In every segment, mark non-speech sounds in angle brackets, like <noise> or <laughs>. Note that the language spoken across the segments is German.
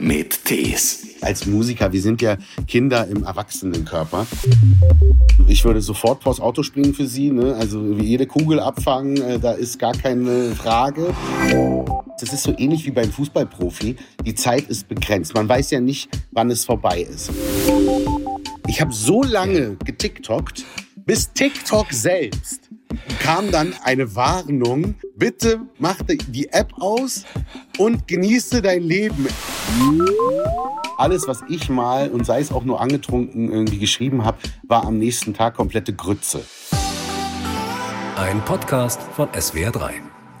mit Tees. Als Musiker, wir sind ja Kinder im Erwachsenenkörper. Ich würde sofort vors Auto springen für Sie. Ne? Also jede Kugel abfangen, äh, da ist gar keine Frage. Das ist so ähnlich wie beim Fußballprofi. Die Zeit ist begrenzt. Man weiß ja nicht, wann es vorbei ist. Ich habe so lange getiktokt, bis TikTok selbst kam dann eine Warnung. Bitte mach die App aus und genieße dein Leben. Alles, was ich mal und sei es auch nur angetrunken irgendwie geschrieben habe, war am nächsten Tag komplette Grütze. Ein Podcast von SWR3.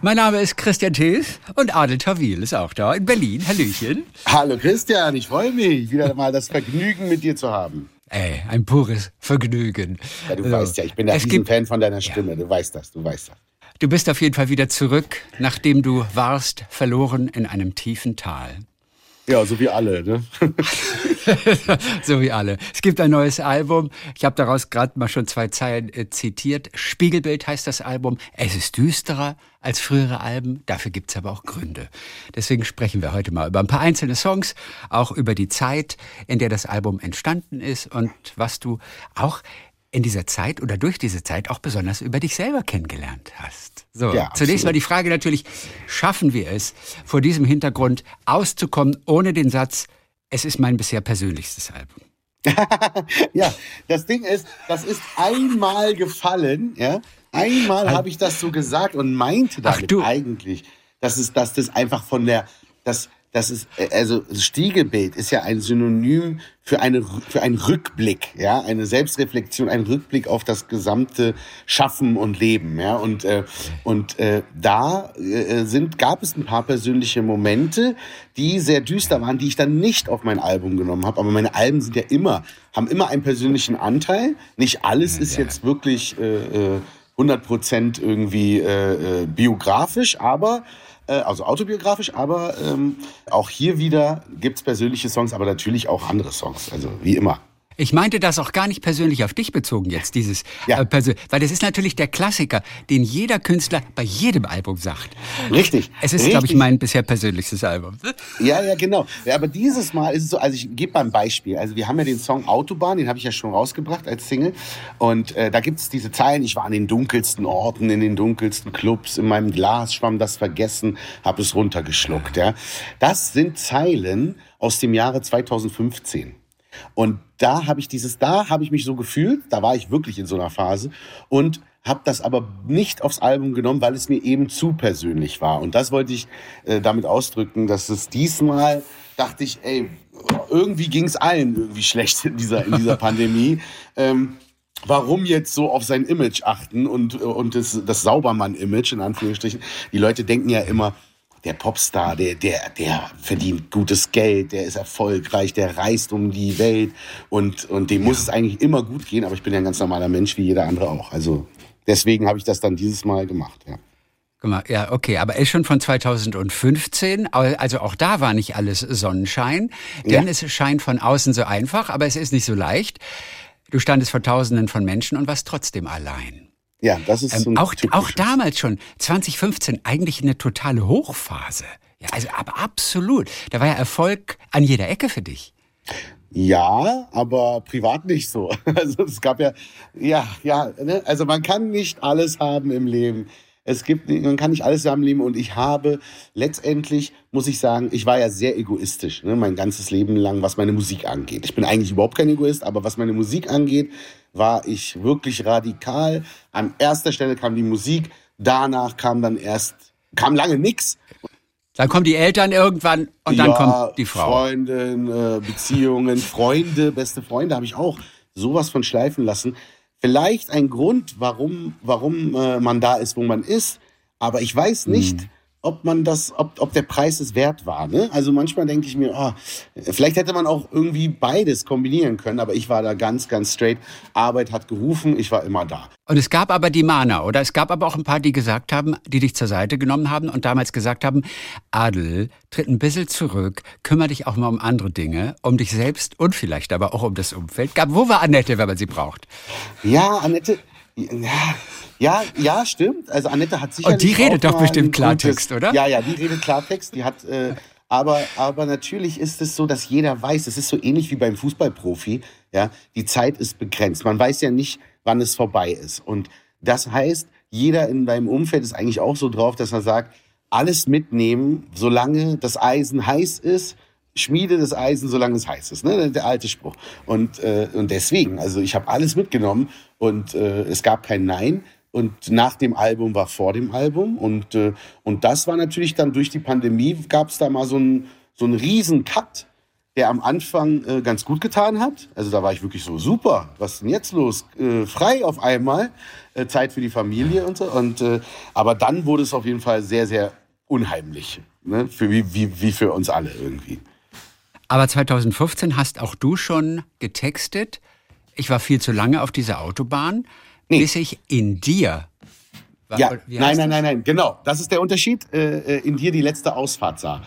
Mein Name ist Christian Thies und Adel Tawil ist auch da in Berlin. Hallöchen. Hallo Christian, ich freue mich, wieder mal das Vergnügen mit dir zu haben. Ey, ein pures Vergnügen. Ja, du also, weißt ja, ich bin ein Fan von deiner Stimme. Ja. Du weißt das, du weißt das. Du bist auf jeden Fall wieder zurück, nachdem du warst verloren in einem tiefen Tal. Ja, so wie alle, ne? <laughs> so wie alle. Es gibt ein neues Album. Ich habe daraus gerade mal schon zwei Zeilen äh, zitiert. Spiegelbild heißt das Album. Es ist düsterer als frühere Alben. Dafür gibt's aber auch Gründe. Deswegen sprechen wir heute mal über ein paar einzelne Songs, auch über die Zeit, in der das Album entstanden ist und was du auch in dieser Zeit oder durch diese Zeit auch besonders über dich selber kennengelernt hast. So, ja, zunächst mal die Frage natürlich, schaffen wir es, vor diesem Hintergrund auszukommen, ohne den Satz, es ist mein bisher persönlichstes Album? <laughs> ja, das Ding ist, das ist einmal gefallen, ja. Einmal habe ich das so gesagt und meinte damit eigentlich, dass es, dass das einfach von der, das, das ist, äh, also Stiegelbild ist ja ein Synonym für, eine, für einen Rückblick, ja, eine Selbstreflexion, ein Rückblick auf das gesamte Schaffen und Leben, ja, und, äh, und äh, da äh, sind, gab es ein paar persönliche Momente, die sehr düster waren, die ich dann nicht auf mein Album genommen habe, aber meine Alben sind ja immer, haben immer einen persönlichen Anteil, nicht alles ist jetzt wirklich äh, 100 äh, Prozent irgendwie äh, biografisch, aber äh, also autobiografisch, aber ähm, auch hier wieder gibt's persönliche Songs, aber natürlich auch andere Songs, also wie immer. Ich meinte das auch gar nicht persönlich auf dich bezogen jetzt, dieses ja. äh, weil das ist natürlich der Klassiker, den jeder Künstler bei jedem Album sagt. Richtig. Es ist, glaube ich, mein bisher persönlichstes Album. Ja, ja, genau. Ja, aber dieses Mal ist es so, also ich gebe mal ein Beispiel. Also wir haben ja den Song Autobahn, den habe ich ja schon rausgebracht als Single. Und äh, da gibt es diese Zeilen, ich war an den dunkelsten Orten, in den dunkelsten Clubs, in meinem Glas schwamm das Vergessen, habe es runtergeschluckt. Ja. Das sind Zeilen aus dem Jahre 2015. Und da habe ich dieses, da habe ich mich so gefühlt, da war ich wirklich in so einer Phase und habe das aber nicht aufs Album genommen, weil es mir eben zu persönlich war. Und das wollte ich äh, damit ausdrücken, dass es diesmal dachte ich, ey, irgendwie ging es allen irgendwie <laughs> schlecht in dieser, in dieser <laughs> Pandemie. Ähm, warum jetzt so auf sein Image achten und, und das, das Saubermann-Image in Anführungsstrichen. Die Leute denken ja immer, der Popstar, der, der, der verdient gutes Geld, der ist erfolgreich, der reist um die Welt und, und dem ja. muss es eigentlich immer gut gehen, aber ich bin ja ein ganz normaler Mensch wie jeder andere auch. Also deswegen habe ich das dann dieses Mal gemacht, ja. Ja, okay, aber ist schon von 2015, also auch da war nicht alles Sonnenschein, denn ja. es scheint von außen so einfach, aber es ist nicht so leicht. Du standest vor Tausenden von Menschen und warst trotzdem allein. Ja, das ist ähm, auch, auch damals schon, 2015, eigentlich eine totale Hochphase. Ja, also aber absolut. Da war ja Erfolg an jeder Ecke für dich. Ja, aber privat nicht so. <laughs> Also es gab ja, ja, ja, ne? also man kann nicht alles haben im Leben. Es gibt, man kann nicht alles zusammenleben und ich habe letztendlich, muss ich sagen, ich war ja sehr egoistisch, ne, mein ganzes Leben lang, was meine Musik angeht. Ich bin eigentlich überhaupt kein Egoist, aber was meine Musik angeht, war ich wirklich radikal. An erster Stelle kam die Musik, danach kam dann erst, kam lange nix. Dann kommen die Eltern irgendwann und dann ja, kommt die Frau. Freundin, äh, Beziehungen, Freunde, beste Freunde habe ich auch sowas von schleifen lassen. Vielleicht ein Grund, warum, warum äh, man da ist, wo man ist. Aber ich weiß nicht, hm ob man das, ob, ob der Preis es wert war. Ne? Also manchmal denke ich mir, oh, vielleicht hätte man auch irgendwie beides kombinieren können, aber ich war da ganz, ganz straight. Arbeit hat gerufen, ich war immer da. Und es gab aber die Mana, oder? Es gab aber auch ein paar, die gesagt haben, die dich zur Seite genommen haben und damals gesagt haben, Adel, tritt ein bisschen zurück, kümmere dich auch mal um andere Dinge, um dich selbst und vielleicht aber auch um das Umfeld. Wo war Annette, wenn man sie braucht? Ja, Annette, ja, ja, ja, stimmt. Also Annette hat sicherlich. Und die redet doch bestimmt Klartext, oder? Ja, ja, die redet Klartext. Die hat äh, Aber, aber natürlich ist es so, dass jeder weiß, es ist so ähnlich wie beim Fußballprofi, ja, die Zeit ist begrenzt. Man weiß ja nicht, wann es vorbei ist. Und das heißt, jeder in deinem Umfeld ist eigentlich auch so drauf, dass er sagt, alles mitnehmen, solange das Eisen heiß ist, schmiede das Eisen, solange es heiß ist, ne? der alte Spruch. Und, äh, und deswegen, also ich habe alles mitgenommen und äh, es gab kein Nein. Und nach dem Album war vor dem Album. Und, äh, und das war natürlich dann durch die Pandemie, gab es da mal so einen so einen riesen Cut, der am Anfang äh, ganz gut getan hat. Also da war ich wirklich so, super, was ist denn jetzt los? Äh, frei auf einmal, äh, Zeit für die Familie und so. Und, äh, aber dann wurde es auf jeden Fall sehr, sehr unheimlich. Ne? Für, wie, wie, wie für uns alle irgendwie. Aber 2015 hast auch du schon getextet. Ich war viel zu lange auf dieser Autobahn, nee. bis ich in dir. War, ja, nein, nein, nein, nein, genau. Das ist der Unterschied. Äh, äh, in dir die letzte Ausfahrt sah.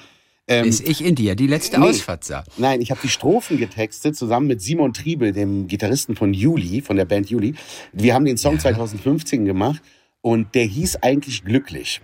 Ähm, bis ich in dir die letzte nee, Ausfahrt sah. Nein, ich habe die Strophen getextet zusammen mit Simon Triebel, dem Gitarristen von Juli, von der Band Juli. Wir haben den Song ja. 2015 gemacht und der hieß eigentlich Glücklich.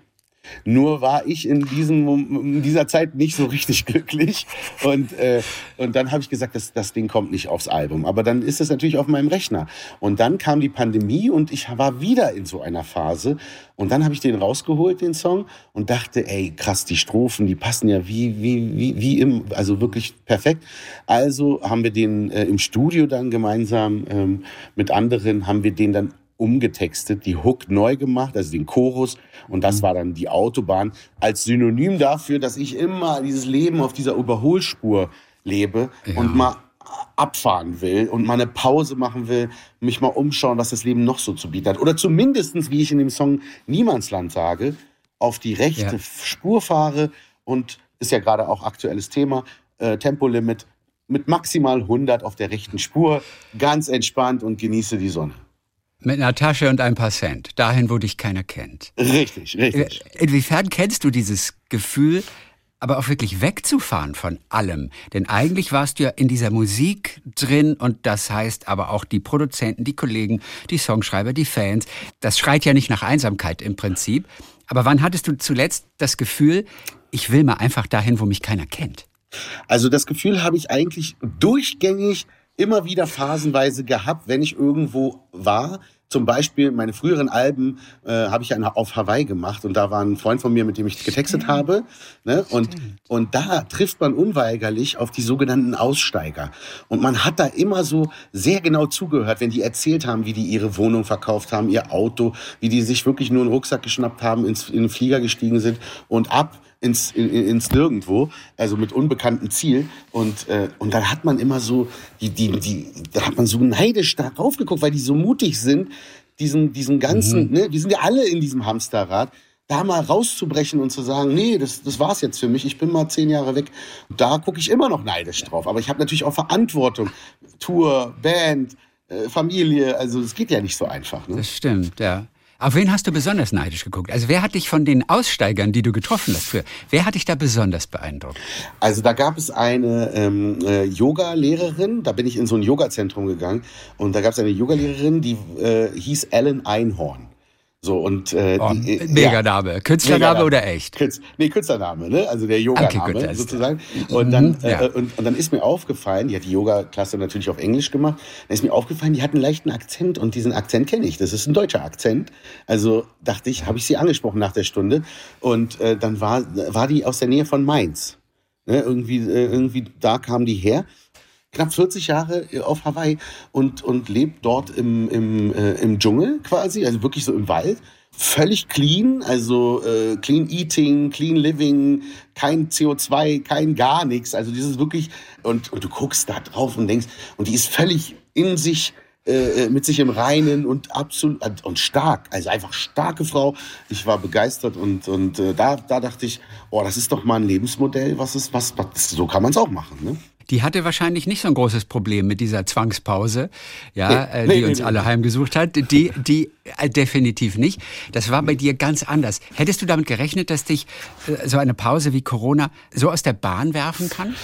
Nur war ich in, diesem, in dieser Zeit nicht so richtig <laughs> glücklich. Und, äh, und dann habe ich gesagt, das, das Ding kommt nicht aufs Album. Aber dann ist es natürlich auf meinem Rechner. Und dann kam die Pandemie und ich war wieder in so einer Phase. Und dann habe ich den rausgeholt, den Song, und dachte, ey, krass, die Strophen, die passen ja wie, wie, wie, wie im, also wirklich perfekt. Also haben wir den äh, im Studio dann gemeinsam ähm, mit anderen, haben wir den dann umgetextet, die Hook neu gemacht, also den Chorus. Und das mhm. war dann die Autobahn als Synonym dafür, dass ich immer dieses Leben auf dieser Überholspur lebe ja. und mal abfahren will und mal eine Pause machen will, mich mal umschauen, was das Leben noch so zu bieten hat. Oder zumindestens, wie ich in dem Song Niemandsland sage, auf die rechte ja. Spur fahre und ist ja gerade auch aktuelles Thema, äh, Tempolimit mit maximal 100 auf der rechten Spur, ganz entspannt und genieße die Sonne. Mit einer Tasche und ein paar Cent. Dahin, wo dich keiner kennt. Richtig, richtig. Äh, inwiefern kennst du dieses Gefühl, aber auch wirklich wegzufahren von allem? Denn eigentlich warst du ja in dieser Musik drin und das heißt aber auch die Produzenten, die Kollegen, die Songschreiber, die Fans. Das schreit ja nicht nach Einsamkeit im Prinzip. Aber wann hattest du zuletzt das Gefühl, ich will mal einfach dahin, wo mich keiner kennt? Also das Gefühl habe ich eigentlich durchgängig immer wieder phasenweise gehabt, wenn ich irgendwo war. Zum Beispiel meine früheren Alben äh, habe ich ja auf Hawaii gemacht und da war ein Freund von mir, mit dem ich getextet habe. Ne? Und, und da trifft man unweigerlich auf die sogenannten Aussteiger. Und man hat da immer so sehr genau zugehört, wenn die erzählt haben, wie die ihre Wohnung verkauft haben, ihr Auto, wie die sich wirklich nur einen Rucksack geschnappt haben, ins, in den Flieger gestiegen sind und ab ins, in, ins Nirgendwo, also mit unbekanntem Ziel. Und, äh, und dann hat man immer so, die, die, die, da hat man so neidisch da drauf geguckt, weil die so mutig sind, diesen, diesen ganzen, mhm. ne, wir sind ja alle in diesem Hamsterrad, da mal rauszubrechen und zu sagen, nee, das, das war's jetzt für mich, ich bin mal zehn Jahre weg. Da gucke ich immer noch neidisch drauf. Aber ich habe natürlich auch Verantwortung. Tour, Band, äh, Familie, also es geht ja nicht so einfach. Ne? Das stimmt, ja. Auf wen hast du besonders neidisch geguckt? Also wer hat dich von den Aussteigern, die du getroffen hast, für, wer hat dich da besonders beeindruckt? Also da gab es eine ähm, äh, Yoga-Lehrerin, da bin ich in so ein Yoga-Zentrum gegangen und da gab es eine Yoga-Lehrerin, die äh, hieß Ellen Einhorn. So und äh, oh, die, äh, Meganame, ja, Künstlername oder echt? Künz, nee, Künstlername, ne? Also der Yoga-Name okay, sozusagen. Und mhm, dann ja. äh, und, und dann ist mir aufgefallen, die hat die Yoga-Klasse natürlich auf Englisch gemacht. Dann ist mir aufgefallen, die hat einen leichten Akzent und diesen Akzent kenne ich. Das ist ein deutscher Akzent. Also dachte ich, habe ich sie angesprochen nach der Stunde und äh, dann war war die aus der Nähe von Mainz. Ne? Irgendwie äh, irgendwie da kam die her knapp 40 Jahre äh, auf Hawaii und, und lebt dort im, im, äh, im Dschungel quasi, also wirklich so im Wald. Völlig clean, also äh, clean eating, clean living, kein CO2, kein gar nichts. Also dieses wirklich, und, und du guckst da drauf und denkst, und die ist völlig in sich, äh, äh mit sich im Reinen und absolut und stark, also einfach starke Frau. Ich war begeistert und und da da dachte ich, oh, das ist doch mal ein Lebensmodell, was ist was, was so kann man es auch machen, ne? Die hatte wahrscheinlich nicht so ein großes Problem mit dieser Zwangspause, ja, nee, äh, die nee, uns nee, alle heimgesucht hat. Die, die äh, definitiv nicht. Das war bei dir ganz anders. Hättest du damit gerechnet, dass dich äh, so eine Pause wie Corona so aus der Bahn werfen kann?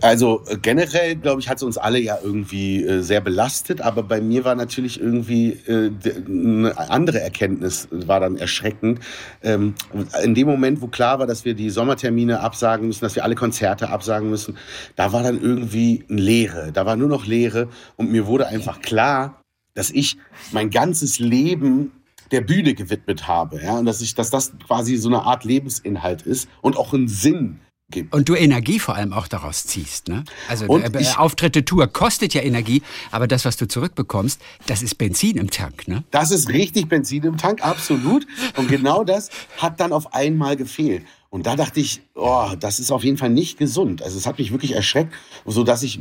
Also äh, generell, glaube ich, hat es uns alle ja irgendwie äh, sehr belastet, aber bei mir war natürlich irgendwie äh, eine andere Erkenntnis, war dann erschreckend. Ähm, in dem Moment, wo klar war, dass wir die Sommertermine absagen müssen, dass wir alle Konzerte absagen müssen, da war dann irgendwie eine Leere, da war nur noch Leere und mir wurde einfach klar, dass ich mein ganzes Leben der Bühne gewidmet habe, ja, und dass ich, dass das quasi so eine Art Lebensinhalt ist und auch einen Sinn gibt. Und du Energie vor allem auch daraus ziehst, ne? Also und äh, Auftritte, Tour kostet ja Energie, aber das, was du zurückbekommst, das ist Benzin im Tank, ne? Das ist richtig Benzin im Tank, absolut. Und genau das hat dann auf einmal gefehlt. Und da dachte ich, oh, das ist auf jeden Fall nicht gesund. Also es hat mich wirklich erschreckt, so dass ich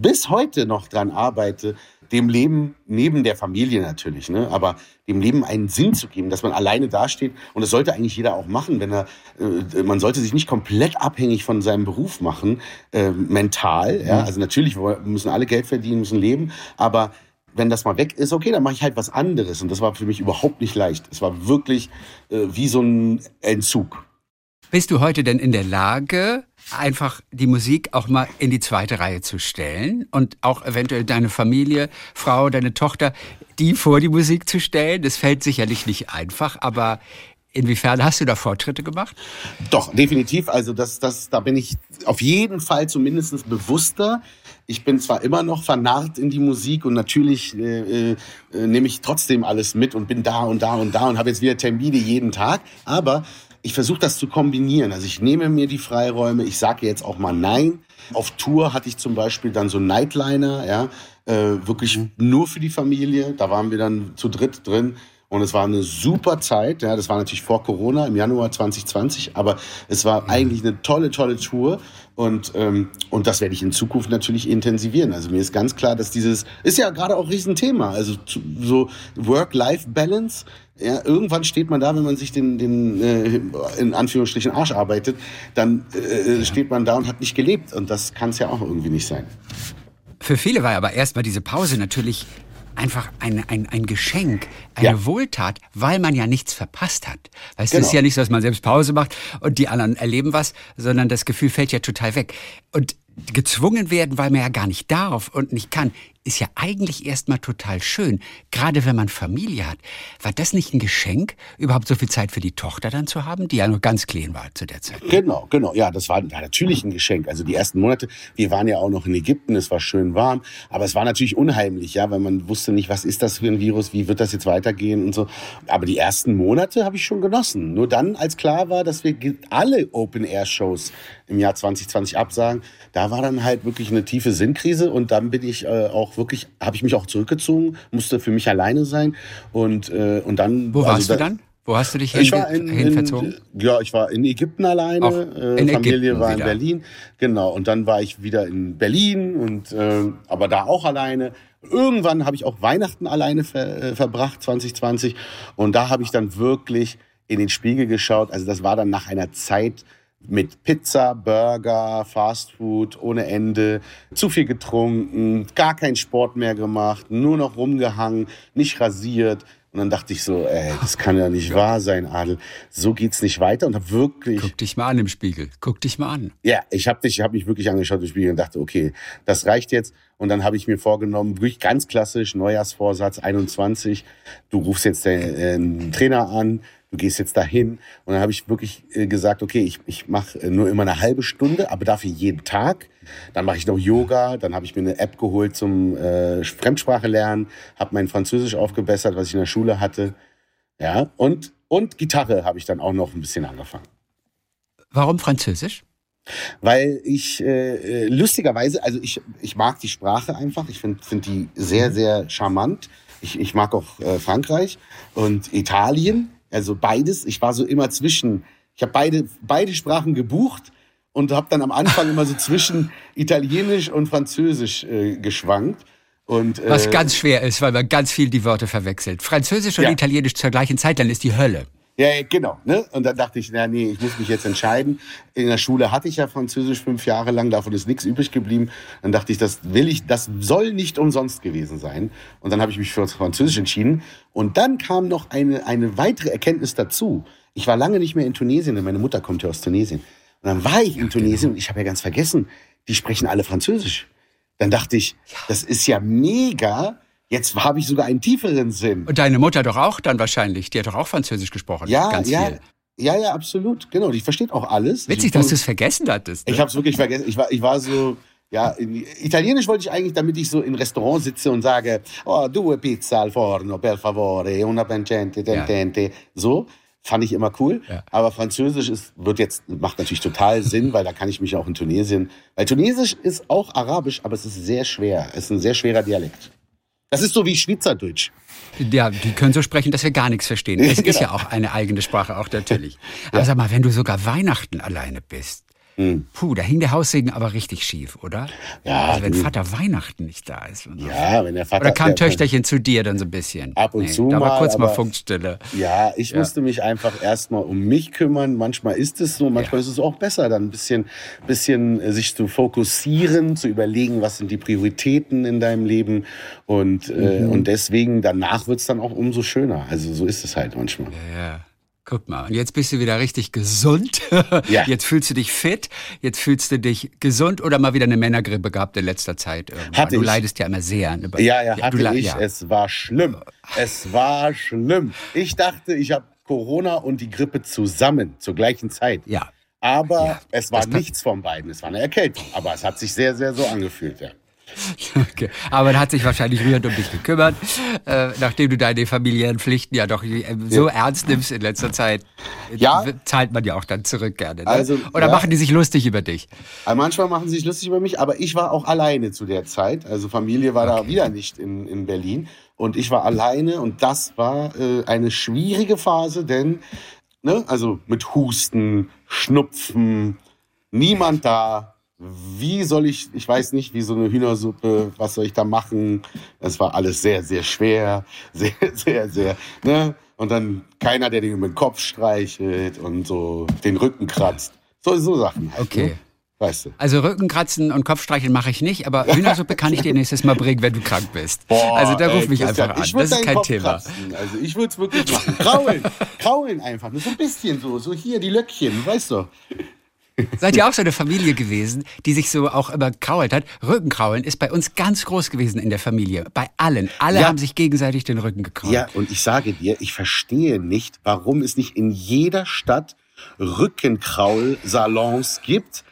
bis heute noch dran arbeite, dem Leben neben der Familie natürlich, ne, aber dem Leben einen Sinn zu geben, dass man alleine dasteht. Und das sollte eigentlich jeder auch machen, wenn er, äh, man sollte sich nicht komplett abhängig von seinem Beruf machen, äh, mental. Ja? Mhm. Also natürlich müssen alle Geld verdienen, müssen leben, aber wenn das mal weg ist, okay, dann mache ich halt was anderes. Und das war für mich überhaupt nicht leicht. Es war wirklich äh, wie so ein Entzug. Bist du heute denn in der Lage, einfach die Musik auch mal in die zweite Reihe zu stellen und auch eventuell deine Familie, Frau, deine Tochter, die vor die Musik zu stellen? Das fällt sicherlich nicht einfach, aber Inwiefern hast du da Fortschritte gemacht? Doch, definitiv. Also das, das, da bin ich auf jeden Fall zumindest bewusster. Ich bin zwar immer noch vernarrt in die Musik und natürlich äh, äh, nehme ich trotzdem alles mit und bin da und da und da und habe jetzt wieder Termine jeden Tag. Aber ich versuche das zu kombinieren. Also ich nehme mir die Freiräume, ich sage jetzt auch mal Nein. Auf Tour hatte ich zum Beispiel dann so Nightliner, ja, äh, wirklich mhm. nur für die Familie. Da waren wir dann zu dritt drin. Und es war eine super Zeit. Ja, das war natürlich vor Corona im Januar 2020, aber es war eigentlich eine tolle, tolle Tour. Und, ähm, und das werde ich in Zukunft natürlich intensivieren. Also mir ist ganz klar, dass dieses, ist ja gerade auch ein Riesenthema. Also so Work-Life-Balance. Ja, irgendwann steht man da, wenn man sich den, den äh, in Anführungsstrichen Arsch arbeitet, dann äh, steht man da und hat nicht gelebt. Und das kann es ja auch irgendwie nicht sein. Für viele war aber erstmal diese Pause natürlich einfach ein, ein, ein Geschenk, eine ja. Wohltat, weil man ja nichts verpasst hat. Weißt genau. es ist ja nicht so, dass man selbst Pause macht und die anderen erleben was, sondern das Gefühl fällt ja total weg. Und gezwungen werden, weil man ja gar nicht darf und nicht kann, ist ja eigentlich erstmal total schön. Gerade wenn man Familie hat. War das nicht ein Geschenk, überhaupt so viel Zeit für die Tochter dann zu haben, die ja nur ganz klein war zu der Zeit? Genau, genau. Ja, das war natürlich ein Geschenk. Also die ersten Monate, wir waren ja auch noch in Ägypten, es war schön warm, aber es war natürlich unheimlich, ja, weil man wusste nicht, was ist das für ein Virus, wie wird das jetzt weitergehen und so. Aber die ersten Monate habe ich schon genossen. Nur dann, als klar war, dass wir alle Open-Air-Shows im Jahr 2020 absagen, da war dann halt wirklich eine tiefe Sinnkrise und dann bin ich äh, auch wirklich, habe ich mich auch zurückgezogen, musste für mich alleine sein und, äh, und dann. Wo also warst du dann? Wo hast du dich hin, in, hin verzogen? ja, ich war in Ägypten alleine. Auch äh, in Familie Ägypten war in wieder. Berlin. Genau. Und dann war ich wieder in Berlin und äh, aber da auch alleine. Irgendwann habe ich auch Weihnachten alleine ver, äh, verbracht, 2020. Und da habe ich dann wirklich in den Spiegel geschaut. Also das war dann nach einer Zeit, mit Pizza, Burger, Fastfood ohne Ende, zu viel getrunken, gar keinen Sport mehr gemacht, nur noch rumgehangen, nicht rasiert. Und dann dachte ich so, ey, das kann ja nicht wahr sein, Adel. So geht's nicht weiter und hab wirklich. Guck dich mal an im Spiegel. Guck dich mal an. Ja, ich habe dich, ich habe mich wirklich angeschaut im Spiegel und dachte, okay, das reicht jetzt. Und dann habe ich mir vorgenommen, wirklich ganz klassisch Neujahrsvorsatz 21. Du rufst jetzt den, den Trainer an, du gehst jetzt dahin. Und dann habe ich wirklich äh, gesagt, okay, ich, ich mache äh, nur immer eine halbe Stunde, aber dafür jeden Tag. Dann mache ich noch Yoga, dann habe ich mir eine App geholt zum äh, Fremdsprache lernen, habe mein Französisch aufgebessert, was ich in der Schule hatte. Ja, und, und Gitarre habe ich dann auch noch ein bisschen angefangen. Warum Französisch? Weil ich äh, äh lustigerweise, also ich, ich mag die Sprache einfach, ich finde find die sehr, sehr charmant. Ich, ich mag auch äh, Frankreich und Italien. Also beides. Ich war so immer zwischen. Ich habe beide, beide Sprachen gebucht und habe dann am Anfang immer so zwischen Italienisch und Französisch äh, geschwankt. Und, äh, Was ganz schwer ist, weil man ganz viel die Wörter verwechselt. Französisch und ja. Italienisch zur gleichen Zeit, dann ist die Hölle. Ja, genau. Ne? Und dann dachte ich, na nee, ich muss mich jetzt entscheiden. In der Schule hatte ich ja Französisch fünf Jahre lang, davon ist nichts übrig geblieben. Dann dachte ich, das will ich, das soll nicht umsonst gewesen sein. Und dann habe ich mich für Französisch entschieden. Und dann kam noch eine, eine weitere Erkenntnis dazu. Ich war lange nicht mehr in Tunesien, denn meine Mutter kommt ja aus Tunesien. Und dann war ich in Tunesien und ich habe ja ganz vergessen, die sprechen alle Französisch. Dann dachte ich, das ist ja mega. Jetzt habe ich sogar einen tieferen Sinn. Und deine Mutter doch auch dann wahrscheinlich. Die hat doch auch Französisch gesprochen. Ja, ganz ja. viel. Ja, ja, absolut. Genau, die versteht auch alles. Witzig, dass du es vergessen hattest. Ne? Ich habe es wirklich vergessen. Ich war, ich war so, ja, in, Italienisch wollte ich eigentlich, damit ich so im Restaurant sitze und sage, oh, due pizza al forno, per favore, una pancente, tentente. Ja. So fand ich immer cool. Ja. Aber Französisch ist, wird jetzt, macht natürlich total Sinn, weil da kann ich mich auch in Tunesien, weil Tunesisch ist auch Arabisch, aber es ist sehr schwer. Es ist ein sehr schwerer Dialekt. Das ist so wie Schweizerdeutsch. Ja, die können so sprechen, dass wir gar nichts verstehen. Es <laughs> genau. ist ja auch eine eigene Sprache, auch natürlich. Aber ja. sag mal, wenn du sogar Weihnachten alleine bist, hm. Puh, da hing der Haussegen aber richtig schief, oder? Ja. Also wenn Vater Weihnachten nicht da ist. Ja, wenn der Vater. Oder kam Töchterchen zu dir dann so ein bisschen? Ab und nee, zu da mal. war kurz mal Funkstille. Ja, ich ja. musste mich einfach erstmal um mich kümmern. Manchmal ist es so, manchmal ja. ist es auch besser, dann ein bisschen, bisschen äh, sich zu fokussieren, zu überlegen, was sind die Prioritäten in deinem Leben. Und, äh, mhm. äh, und deswegen, danach wird es dann auch umso schöner. Also so ist es halt manchmal. Ja, ja. Guck mal, und jetzt bist du wieder richtig gesund. Ja. <laughs> Jetzt fühlst du dich fit, jetzt fühlst du dich gesund oder mal wieder eine Männergrippe gehabt in letzter Zeit. Hatte du ich. leidest ja immer sehr. Ne? Ja, ja, hatte ich. Ja. Es war schlimm. Es war schlimm. Ich dachte, ich habe Corona und die Grippe zusammen zur gleichen Zeit. Ja. Aber ja, es war nichts von beiden. Es war eine Erkältung. Aber es hat sich sehr, sehr so angefühlt, ja. <laughs> Okay. Aber er hat sich wahrscheinlich rührend um dich gekümmert, äh, nachdem du deine familiären Pflichten ja doch äh, so ja. ernst nimmst in letzter Zeit. Ja. Zahlt man ja auch dann zurück gerne. Ne? Also, Oder ja. machen die sich lustig über dich? Also manchmal machen sie sich lustig über mich, aber ich war auch alleine zu der Zeit. Also Familie war okay. da wieder nicht in, in Berlin. Und ich war alleine und das war äh, eine schwierige Phase, denn ne, also mit Husten, Schnupfen, niemand da, wie soll ich, ich weiß nicht, wie so eine Hühnersuppe, was soll ich da machen? Das war alles sehr, sehr schwer, <laughs> sehr, sehr, sehr, ne? Und dann keiner, der dir über den Kopf streichelt und so den Rücken kratzt. So, so Sachen. Halt, okay. Ne? Weißt du. Also Rückenkratzen und Kopfstreicheln mache ich nicht, aber Hühnersuppe kann ich dir nächstes Mal bringen, wenn du krank bist. Boah, also da ruf mich einfach an. Das ist kein Kopf Thema. Kratzen. Also ich würde es wirklich machen. Kraulen, kraulen einfach. Nur so ein bisschen so, so hier die Löckchen, weißt du. Seid ihr auch so eine Familie gewesen, die sich so auch immer krault hat? Rückenkraulen ist bei uns ganz groß gewesen in der Familie. Bei allen. Alle ja. haben sich gegenseitig den Rücken gekrault. Ja, und ich sage dir, ich verstehe nicht, warum es nicht in jeder Stadt Rückenkraul-Salons gibt.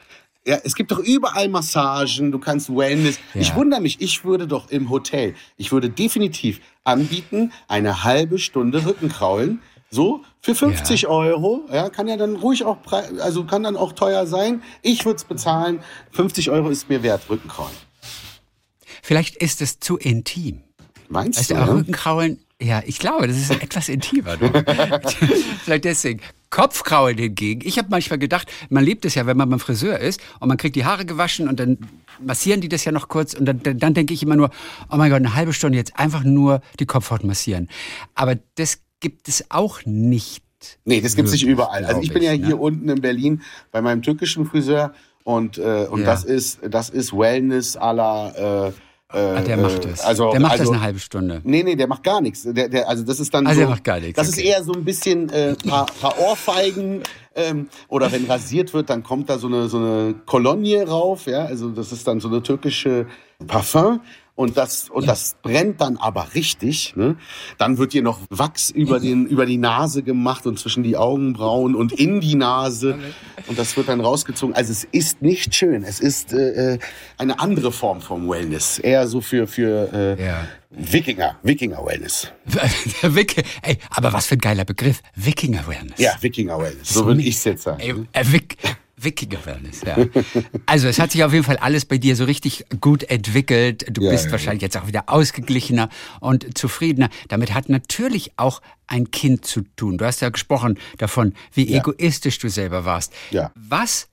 Ja, es gibt doch überall Massagen, du kannst Wellness. Ja. Ich wundere mich, ich würde doch im Hotel, ich würde definitiv anbieten, eine halbe Stunde Rückenkraulen so, für 50 ja. Euro, ja, kann ja dann ruhig auch, also kann dann auch teuer sein. Ich würde es bezahlen. 50 Euro ist mir wert, Rückenkraulen. Vielleicht ist es zu intim. Meinst also, du? Ja? Rückenkraulen, ja, ich glaube, das ist etwas intimer. <laughs> Vielleicht deswegen. Kopfkraulen hingegen. Ich habe manchmal gedacht, man liebt es ja, wenn man beim Friseur ist und man kriegt die Haare gewaschen und dann massieren die das ja noch kurz und dann, dann, dann denke ich immer nur, oh mein Gott, eine halbe Stunde jetzt einfach nur die Kopfhaut massieren. Aber das gibt es auch nicht. Nee, das gibt es nicht überall. Also ich bin ja hier ne? unten in Berlin bei meinem türkischen Friseur und, äh, und ja. das ist das ist Wellness à la äh, Ah, der macht äh, das. Also, der macht also, das eine halbe Stunde. Nee, nee, der macht gar nichts. Der, der, also das ist dann also so, der macht gar nichts. Das okay. ist eher so ein bisschen äh, paar, paar Ohrfeigen ähm, oder wenn rasiert wird, dann kommt da so eine so eine Kolonie rauf, ja, also das ist dann so eine türkische Parfum und das und ja. das brennt dann aber richtig. Ne? Dann wird dir noch Wachs über den über die Nase gemacht und zwischen die Augenbrauen und in die Nase und das wird dann rausgezogen. Also es ist nicht schön. Es ist äh, äh eine andere Form vom Wellness, eher so für für äh, ja. Wikinger, Wikinger Wellness. <laughs> Wik ey, aber was für ein geiler Begriff, Wikinger Wellness. Ja, Wikinger Wellness. So, so würde ich es jetzt sagen. Ey, äh, Wik Wikinger-Wellness, ja. Also es hat sich auf jeden Fall alles bei dir so richtig gut entwickelt. Du ja, bist ja, wahrscheinlich ja. jetzt auch wieder ausgeglichener und zufriedener. Damit hat natürlich auch ein Kind zu tun. Du hast ja gesprochen davon, wie egoistisch du selber warst. Ja. Was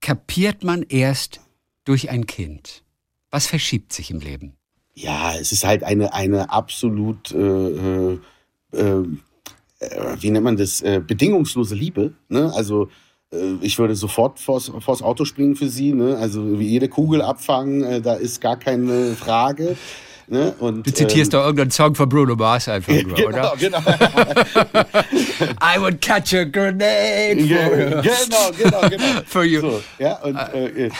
kapiert man erst durch ein Kind? Was verschiebt sich im Leben? Ja, es ist halt eine, eine absolut, äh, äh, äh, wie nennt man das, äh, bedingungslose Liebe. Ne? Also äh, ich würde sofort vors, vors Auto springen für sie. Ne? Also wie jede Kugel abfangen, äh, da ist gar keine Frage. Ne? Und, du zitierst ähm, doch irgendeinen Song von Bruno Mars einfach nur, <laughs> genau, oder? Genau, <laughs> I would catch a grenade for you. Genau, genau, genau. <laughs> for you. So, ja, und, äh,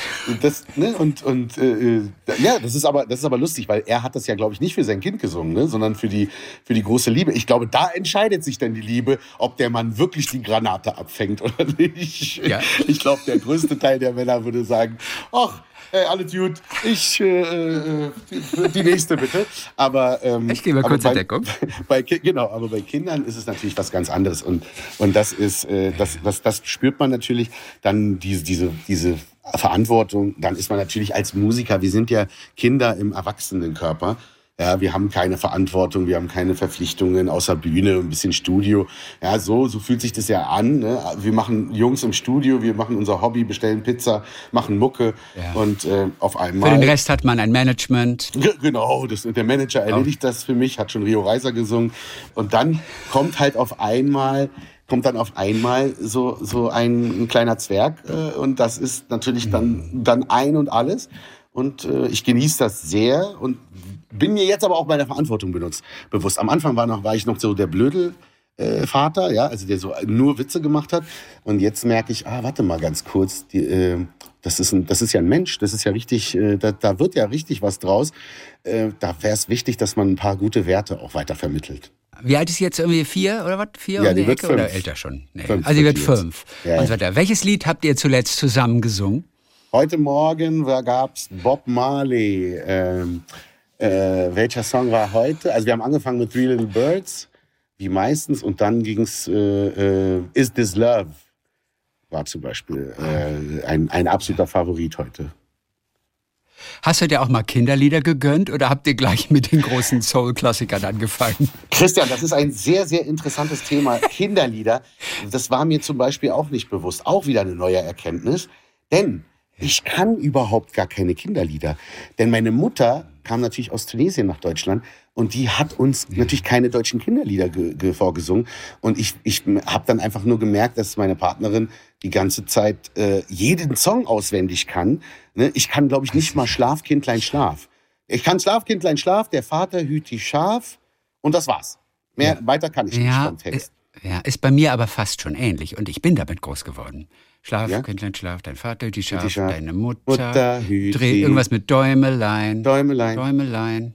das, ne, und, und äh, ja, das ist, aber, das ist aber lustig, weil er hat das ja, glaube ich, nicht für sein Kind gesungen, ne, sondern für die, für die große Liebe. Ich glaube, da entscheidet sich dann die Liebe, ob der Mann wirklich die Granate abfängt oder nicht. Ja. Ich glaube, der größte Teil der Männer würde sagen, ach, hey, alles gut, ich, äh, äh die, die, nächste bitte. Aber, ähm, ich gehe mal kurz bei, in Deckung. <laughs> Bei, genau, aber bei Kindern ist es natürlich was ganz anderes. Und, und das ist, äh, das, das, das spürt man natürlich dann diese, diese, diese Verantwortung. Dann ist man natürlich als Musiker, wir sind ja Kinder im Erwachsenenkörper. Ja, wir haben keine Verantwortung, wir haben keine Verpflichtungen außer Bühne, ein bisschen Studio. Ja, so, so fühlt sich das ja an. Ne? Wir machen Jungs im Studio, wir machen unser Hobby, bestellen Pizza, machen Mucke ja. und äh, auf einmal. Für den Rest hat man ein Management. Genau, das, der Manager erledigt oh. das für mich, hat schon Rio Reiser gesungen. Und dann kommt halt auf einmal kommt dann auf einmal so so ein, ein kleiner Zwerg äh, und das ist natürlich dann dann ein und alles und äh, ich genieße das sehr und bin mir jetzt aber auch bei der Verantwortung benutzt, bewusst. Am Anfang war, noch, war ich noch so der Blödel. Äh, Vater, ja, also der so nur Witze gemacht hat. Und jetzt merke ich, ah, warte mal ganz kurz, die, äh, das ist, ein, das ist ja ein Mensch, das ist ja richtig, äh, da, da wird ja richtig was draus. Äh, da wäre es wichtig, dass man ein paar gute Werte auch weiter vermittelt. Wie alt ist sie jetzt irgendwie vier oder was? Vier ja, die wird Ecke fünf. oder älter schon? Nee. Fünf also sie wird wird die fünf. Ja, Und so weiter. Welches Lied habt ihr zuletzt zusammen gesungen? Heute Morgen gab es Bob Marley. Ähm, äh, welcher Song war heute? Also wir haben angefangen mit Three Little Birds, wie meistens, und dann ging es äh, äh, Is This Love? War zum Beispiel äh, ein, ein absoluter Favorit heute. Hast du dir auch mal Kinderlieder gegönnt oder habt ihr gleich mit den großen Soul-Klassikern angefangen? Christian, das ist ein sehr, sehr interessantes Thema. Kinderlieder, das war mir zum Beispiel auch nicht bewusst. Auch wieder eine neue Erkenntnis. Denn ich kann überhaupt gar keine Kinderlieder. Denn meine Mutter kam natürlich aus Tunesien nach Deutschland und die hat uns ja. natürlich keine deutschen Kinderlieder vorgesungen. Und ich, ich habe dann einfach nur gemerkt, dass meine Partnerin die ganze Zeit äh, jeden Song auswendig kann. Ne? Ich kann, glaube ich, nicht mal Schlaf, Kindlein, Schlaf. Ich kann Schlaf, Kindlein, Schlaf, der Vater hüt die Schaf und das war's. Mehr ja. weiter kann ich nicht vom Text. Ja, ist bei mir aber fast schon ähnlich und ich bin damit groß geworden. Schlaf, ja? Kindlein, schlaf, dein Vater, die Schaf, die Schaf deine Mutter. Mutter dreh irgendwas mit Däumelein. Däumelein. Däumelein.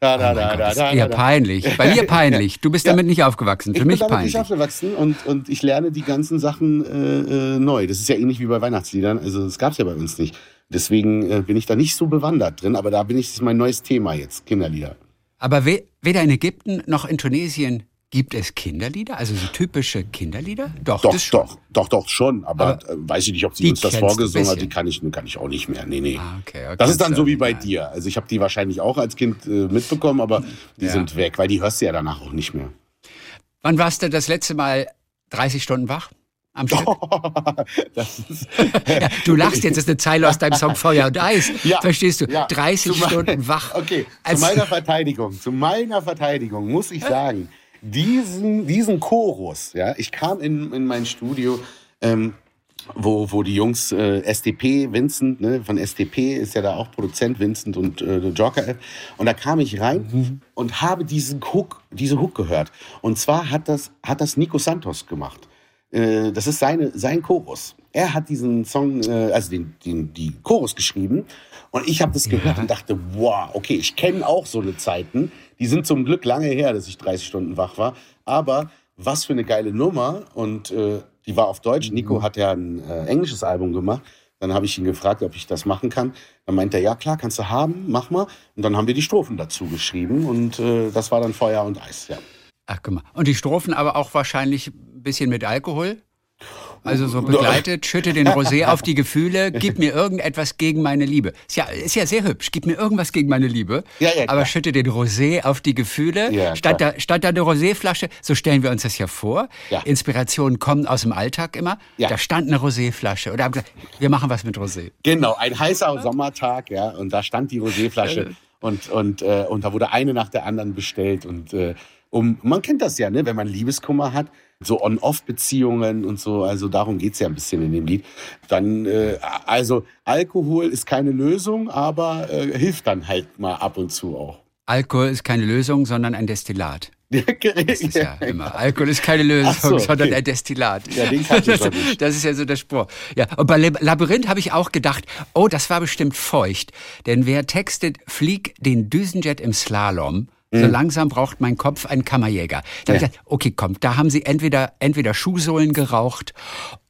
Da, da, oh da, Gott, da, da, eher da. peinlich. Bei mir peinlich. Du bist <laughs> Ja. damit nicht aufgewachsen. Für ich mich bin damit peinlich. nicht aufgewachsen und, und ich lerne die ganzen Sachen äh, äh, neu. Das ist ja ähnlich wie bei Weihnachtsliedern. Also das gab's ja bei uns nicht. Deswegen äh, bin ich da nicht so bewandert drin, aber da bin ich, das ist mein neues Thema jetzt, Kinderlieder. Aber we weder in Ägypten noch in Tunesien gibt es Kinderlieder, also so typische Kinderlieder? Doch, Doch, doch, doch, doch, schon. Aber, Aber äh, weiß ich nicht, ob sie uns das vorgesungen hat. Die kann ich, kann ich auch nicht mehr. Nee, nee. Ah, okay, okay, das ist dann so ja wie bei egal. dir. Also ich habe die wahrscheinlich auch als Kind äh, mitbekommen, aber die Ja. sind weg, weil die hörst du ja danach auch nicht mehr. Wann warst du das letzte Mal 30 Stunden wach? Am Stück? <laughs> <laughs> Ja, du lachst jetzt, das ist eine Zeile aus deinem Song Feuer und Eis. <laughs> Ja, Verstehst du? ja. 30 Zu mein- Stunden wach. Okay, zu meiner Verteidigung, zu meiner Verteidigung muss ich sagen, diesen, diesen Chorus, ja, ich kam in, in mein Studio, ähm, wo, wo die Jungs äh, SDP, Vincent, ne, von SDP ist ja da auch Produzent, Vincent und äh, Joker. Und da kam ich rein und habe diesen Hook, diese Hook gehört. Und zwar hat das, hat das Nico Santos gemacht. Äh, das ist seine, sein Chorus. Er hat diesen Song, äh, also den, den, die Chorus geschrieben. Und ich habe das gehört und dachte, wow, okay, ich kenne auch so eine Zeiten. Die sind zum Glück lange her, dass ich 30 Stunden wach war. Aber was für eine geile Nummer. Und äh, die war auf Deutsch. Nico hat ja ein äh, englisches Album gemacht. Dann habe ich ihn gefragt, ob ich das machen kann. Dann meinte er, ja klar, kannst du haben, mach mal. Und dann haben wir die Strophen dazu geschrieben. Und äh, das war dann Feuer und Eis, ja. Ach, guck mal. Und die Strophen aber auch wahrscheinlich ein bisschen mit Alkohol? Also so <laughs> begleitet, schütte den Rosé <laughs> auf die Gefühle, gib mir irgendetwas gegen meine Liebe. Ist ja, ist ja sehr hübsch, gib mir irgendwas gegen meine Liebe. Ja, ja, aber schütte den Rosé auf die Gefühle. Ja, statt, da, statt da eine Roséflasche, so stellen wir uns das ja vor. Inspirationen kommen aus dem Alltag immer. Ja. Da stand eine Roséflasche. Oder haben gesagt, wir machen was mit Rosé. Genau, ein heißer Sommertag, ja, und da stand die Roséflasche und, und, äh, und da wurde eine nach der anderen bestellt und äh, um, man kennt das ja, ne, wenn man Liebeskummer hat, so On-Off-Beziehungen und so, also darum geht's ja ein bisschen in dem Lied. Dann, äh, also Alkohol ist keine Lösung, aber äh, hilft dann halt mal ab und zu auch. Alkohol ist keine Lösung, sondern ein Destillat. <laughs> Ja, Das ist ja <laughs> immer. Alkohol ist keine Lösung, so, sondern okay. ein Destillat. Ja, den kannte ich das, nicht. das ist ja so der Spruch. Ja, und bei Lab- Labyrinth habe ich auch gedacht, oh, das war bestimmt feucht. Denn wer textet, flieg den Düsenjet im Slalom. So langsam braucht mein Kopf einen Kammerjäger. Da habe ich Mhm. Ja. gedacht, okay, komm, da haben sie entweder, entweder Schuhsohlen geraucht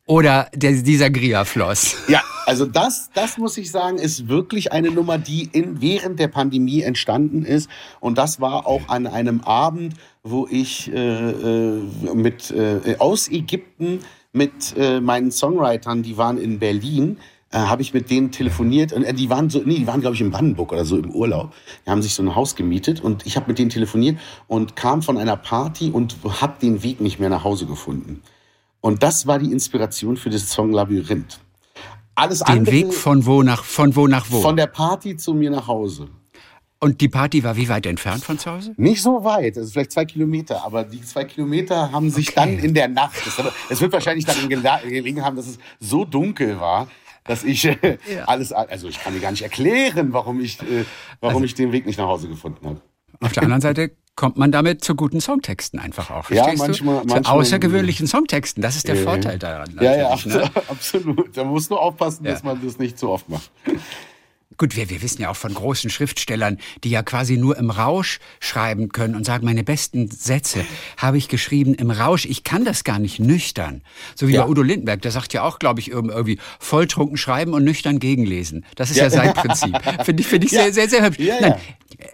oder der, dieser Gria-Floss. Ja, also das, das muss ich sagen, ist wirklich eine Nummer, die in, während der Pandemie entstanden ist. Und das war auch an einem Abend, wo ich äh, äh, mit äh, aus Ägypten mit äh, meinen Songwritern, die waren in Berlin, äh, habe ich mit denen telefoniert und äh, die waren so, nee, die waren glaube ich in Brandenburg oder so im Urlaub. Die haben sich so ein Haus gemietet und ich habe mit denen telefoniert und kam von einer Party und habe den Weg nicht mehr nach Hause gefunden. Und das war die Inspiration für das Song Labyrinth. Alles Den andere Weg von wo nach, von wo nach wo. von der Party zu mir nach Hause. und die Party war wie weit entfernt von zu Hause? Nicht so weit, also vielleicht zwei Kilometer, aber die zwei Kilometer haben sich dann in der Nacht, es, wird wahrscheinlich darin gela- gelegen haben, dass es so dunkel war, dass ich äh, alles, also ich kann mir gar nicht erklären, warum ich, äh, warum Also ich den Weg nicht nach Hause gefunden habe. Auf der anderen Seite kommt man damit zu guten Songtexten einfach auch. Ja, manchmal- du? Zu manchmal- außergewöhnlichen Songtexten. Das ist der Vorteil daran. Ja, ja, ne? <laughs> absolut. Da muss nur aufpassen, dass Ja. man das nicht zu oft macht. Gut, wir, wir wissen ja auch von großen Schriftstellern, die ja quasi nur im Rausch schreiben können und sagen, meine besten Sätze habe ich geschrieben im Rausch. Ich kann das gar nicht nüchtern. So wie Ja. bei Udo Lindenberg, der sagt ja auch, glaube ich, irg- irgendwie volltrunken schreiben und nüchtern gegenlesen. Das ist ja, sein Prinzip. <laughs> Finde ich, finde ich Ja. sehr, sehr, sehr hübsch. Ja, ja. Nein,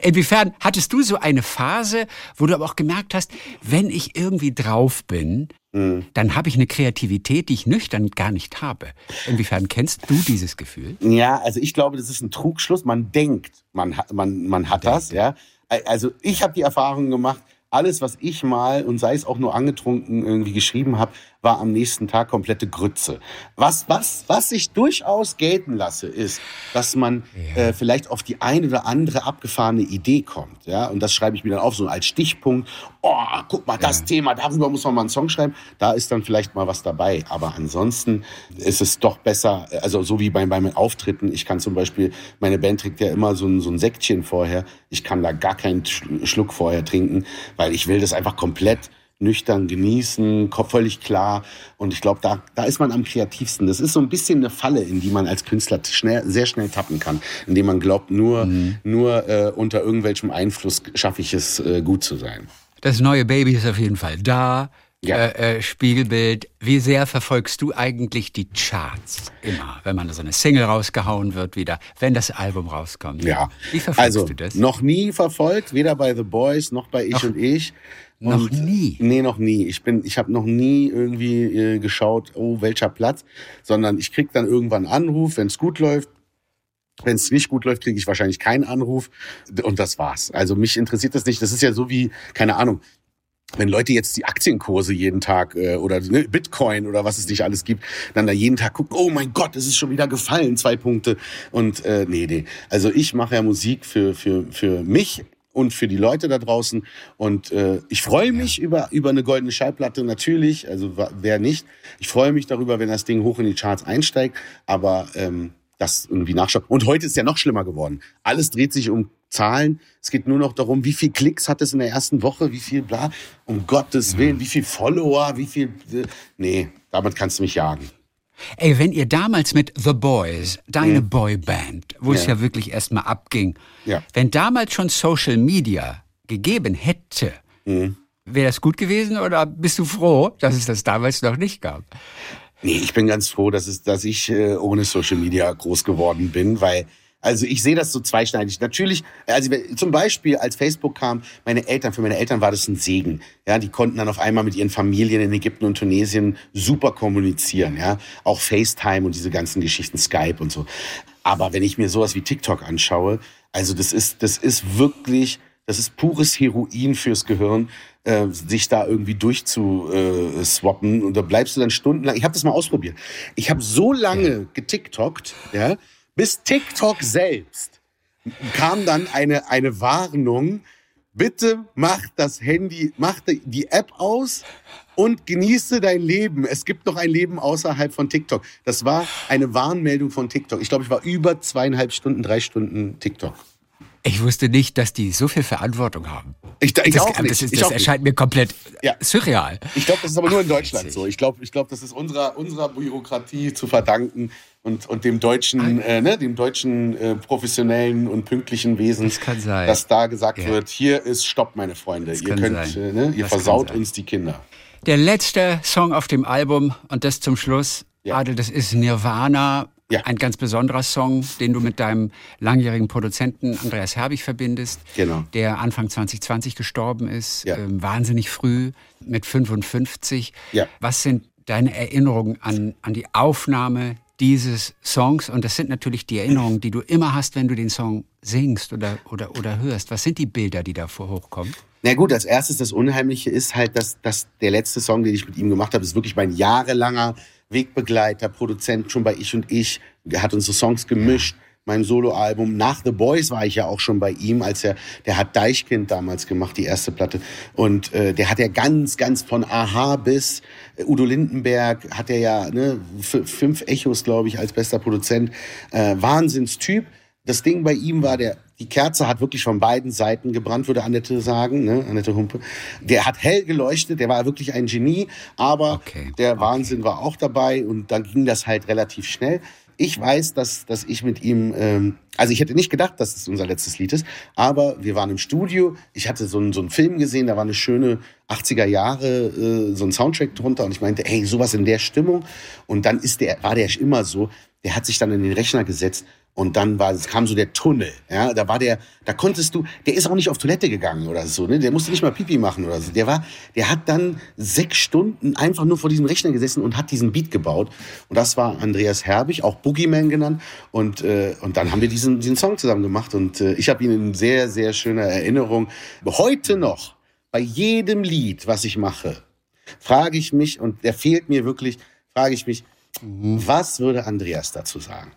inwiefern hattest du so eine Phase, wo du aber auch gemerkt hast, wenn ich irgendwie drauf bin, Mhm. dann habe ich eine Kreativität, die ich nüchtern gar nicht habe. Inwiefern kennst du dieses Gefühl? Ja, also ich glaube, das ist ein Trugschluss. Man denkt, man hat, man, man hat das, ja. Also ich habe die Erfahrung gemacht, alles, was ich mal und sei es auch nur angetrunken irgendwie geschrieben habe, war am nächsten Tag komplette Grütze. Was, was, was ich durchaus gelten lasse, ist, dass man äh, vielleicht auf die eine oder andere abgefahrene Idee kommt, ja. Und das schreibe ich mir dann auf so als Stichpunkt. Oh, guck mal, das Thema, darüber muss man mal einen Song schreiben. Da ist dann vielleicht mal was dabei. Aber ansonsten ist es doch besser, also so wie bei, bei meinen Auftritten. Ich kann zum Beispiel, meine Band trinkt ja immer so ein, so ein Säckchen vorher. Ich kann da gar keinen Sch- Schluck vorher trinken, weil ich will das einfach komplett nüchtern genießen, Kopf völlig klar. Und ich glaube, da, da ist man am kreativsten. Das ist so ein bisschen eine Falle, in die man als Künstler schnell, sehr schnell tappen kann, indem man glaubt, nur, nur äh, unter irgendwelchem Einfluss schaffe ich es, äh, gut zu sein. Das neue Baby ist auf jeden Fall da. Ja. Äh, äh, Spiegelbild. Wie sehr verfolgst du eigentlich die Charts? Immer, wenn man so eine Single rausgehauen wird wieder, wenn das Album rauskommt. Ja, Wie verfolgst also du das? noch nie verfolgt, weder bei The Boys noch bei Ich und Ich. Noch Und, nie? Nee, noch nie. Ich bin, ich habe noch nie irgendwie äh, geschaut, oh, welcher Platz, sondern ich krieg dann irgendwann einen Anruf, wenn es gut läuft. Wenn es nicht gut läuft, kriege ich wahrscheinlich keinen Anruf und das war's. Also mich interessiert das nicht. Das ist ja so wie, keine Ahnung, wenn Leute jetzt die Aktienkurse jeden Tag äh, oder ne, Bitcoin oder was es nicht alles gibt, dann da jeden Tag gucken, oh mein Gott, es ist schon wieder gefallen, zwei Punkte. Und äh, nee, nee. Also ich mache ja Musik für, für, für mich und für die Leute da draußen. Und äh, ich freue mich über, über eine goldene Schallplatte natürlich, also wer nicht. Ich freue mich darüber, wenn das Ding hoch in die Charts einsteigt, aber ähm, das irgendwie nachschauen. Und heute ist ja noch schlimmer geworden. Alles dreht sich um Zahlen. Es geht nur noch darum, wie viel Klicks hat es in der ersten Woche, wie viel bla. Um Gottes Willen, wie viel Follower, wie viel. äh, Nee, damit kannst du mich jagen. Ey, wenn ihr damals mit The Boys, deine Boyband, wo es Ja. ja wirklich erstmal abging, Ja. wenn damals schon Social Media gegeben hätte, Mhm. wäre das gut gewesen oder bist du froh, dass es das damals noch nicht gab? Nee, ich bin ganz froh, dass, es, dass ich äh, ohne Social Media groß geworden bin, weil, also ich sehe das so zweischneidig. Natürlich, also zum Beispiel, als Facebook kam, meine Eltern, für meine Eltern war das ein Segen. Ja, die konnten dann auf einmal mit ihren Familien in Ägypten und Tunesien super kommunizieren, ja. Auch FaceTime und diese ganzen Geschichten, Skype und so. Aber wenn ich mir sowas wie TikTok anschaue, also das ist, das ist wirklich, das ist pures Heroin fürs Gehirn, äh, sich da irgendwie durchzuswappen. Äh, und da bleibst du dann stundenlang. Ich habe das mal ausprobiert. Ich habe so lange getiktokt, ja, bis TikTok selbst kam dann eine, eine Warnung, bitte mach das Handy, mach die App aus und genieße dein Leben. Es gibt noch ein Leben außerhalb von TikTok. Das war eine Warnmeldung von TikTok. Ich glaube, ich war über zweieinhalb Stunden, drei Stunden TikTok. Ich wusste nicht, dass die so viel Verantwortung haben. Ich, ich das, auch nicht. Das, ist, das auch erscheint mir komplett ja. surreal. Ich glaube, das ist aber nur in Deutschland so. Ich glaube, ich glaub, das ist unserer, unserer Bürokratie zu verdanken und, und dem deutschen, äh, ne, dem deutschen äh, professionellen und pünktlichen Wesen, das dass da gesagt ja. wird, hier ist Stopp, meine Freunde. Das ihr könnt, äh, ne, ihr das versaut uns die Kinder. Der letzte Song auf dem Album und das zum Schluss, ja. Adel, das ist Nirvana ja. Ein ganz besonderer Song, den du mit deinem langjährigen Produzenten Andreas Herbig verbindest, genau. der Anfang 2020 gestorben ist, ja. ähm, wahnsinnig früh mit 55. Ja. Was sind deine Erinnerungen an, an die Aufnahme dieses Songs? Und das sind natürlich die Erinnerungen, die du immer hast, wenn du den Song singst oder, oder, oder hörst. Was sind die Bilder, die da hochkommen? Na gut, als erstes das Unheimliche ist halt, dass, dass der letzte Song, den ich mit ihm gemacht habe, ist wirklich mein jahrelanger Wegbegleiter, Produzent schon bei Ich und Ich. Hat unsere Songs gemischt. Mein Soloalbum nach The Boys war ich ja auch schon bei ihm, als er, der hat Deichkind damals gemacht, die erste Platte. Und äh, der hat ja ganz, ganz von Aha bis äh, Udo Lindenberg, hat er ja ne, fünf Echos, glaube ich, als bester Produzent. Äh, Wahnsinnstyp. Das Ding bei ihm war, der die Kerze hat wirklich von beiden Seiten gebrannt, würde Annette sagen, ne? Annette Humpe. Der hat hell geleuchtet, der war wirklich ein Genie, aber okay, der okay. Wahnsinn war auch dabei und dann ging das halt relativ schnell. Ich weiß, dass, dass ich mit ihm, ähm, also ich hätte nicht gedacht, dass es unser letztes Lied ist, aber wir waren im Studio, ich hatte so einen, so einen Film gesehen, da war eine schöne 80er Jahre, äh, so ein Soundtrack drunter und ich meinte, hey, sowas in der Stimmung. Und dann ist der, war der immer so, der hat sich dann in den Rechner gesetzt und dann war, es kam so der Tunnel, ja, da war der, da konntest du, der ist auch nicht auf Toilette gegangen oder so, ne, der musste nicht mal Pipi machen oder so. Der war, der hat dann sechs Stunden einfach nur vor diesem Rechner gesessen und hat diesen Beat gebaut. Und das war Andreas Herbig, auch Boogeyman genannt. Und, äh, und dann haben wir diesen, diesen Song zusammen gemacht und äh, ich habe ihn in sehr, sehr schöner Erinnerung. Heute noch, bei jedem Lied, was ich mache, frage ich mich, und der fehlt mir wirklich, frage ich mich, was würde Andreas dazu sagen?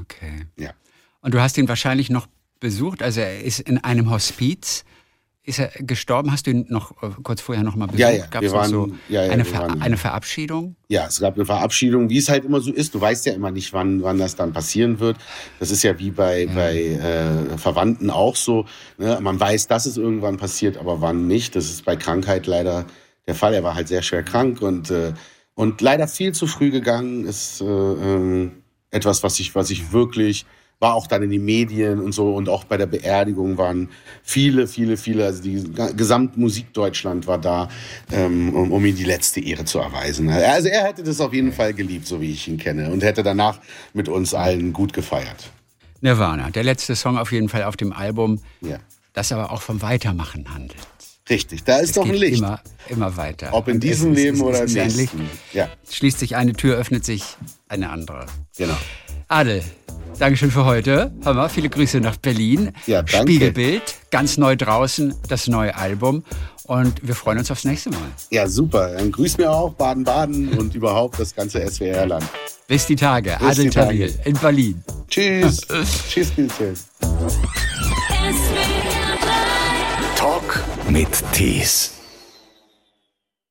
Okay. Ja. Und du hast ihn wahrscheinlich noch besucht, also er ist in einem Hospiz. Ist er gestorben? Hast du ihn noch äh, kurz vorher noch mal besucht? Ja, ja. Gab es so ja, ja, eine, Ver waren, eine Verabschiedung? Ja, es gab eine Verabschiedung, wie es halt immer so ist. Du weißt ja immer nicht, wann, wann das dann passieren wird. Das ist ja wie bei, ja. bei äh, Verwandten auch so. Ne? Man weiß, dass es irgendwann passiert, aber wann nicht. Das ist bei Krankheit leider der Fall. Er war halt sehr schwer krank und, äh, und leider viel zu früh gegangen. Ist, äh, ähm, etwas, was ich, was ich wirklich war auch dann in den Medien und so und auch bei der Beerdigung waren viele, viele, viele, also die Gesamtmusik Deutschland war da, ähm, um, um ihm die letzte Ehre zu erweisen. Also er hätte das auf jeden Fall geliebt, so wie ich ihn kenne und hätte danach mit uns allen gut gefeiert. Nirvana, der letzte Song auf jeden Fall auf dem Album, ja. das aber auch vom Weitermachen handelt. Richtig, da ist es doch ein Licht. Immer, immer weiter. Ob in diesem Leben ist, oder im nächsten. Ja. Schließt sich eine Tür, öffnet sich eine andere. Genau. Adel, Dankeschön für heute. Hammer, viele Grüße nach Berlin. Ja, danke. Spiegelbild, ganz neu draußen, das neue Album. Und wir freuen uns aufs nächste Mal. Ja, super. Dann grüß mir auch Baden-Baden <laughs> und überhaupt das ganze SWR-Land. Bis die Tage. Bis Adel Tawil in Berlin. Tschüss. <laughs> Tschüss, Tschüss. Mit Tees.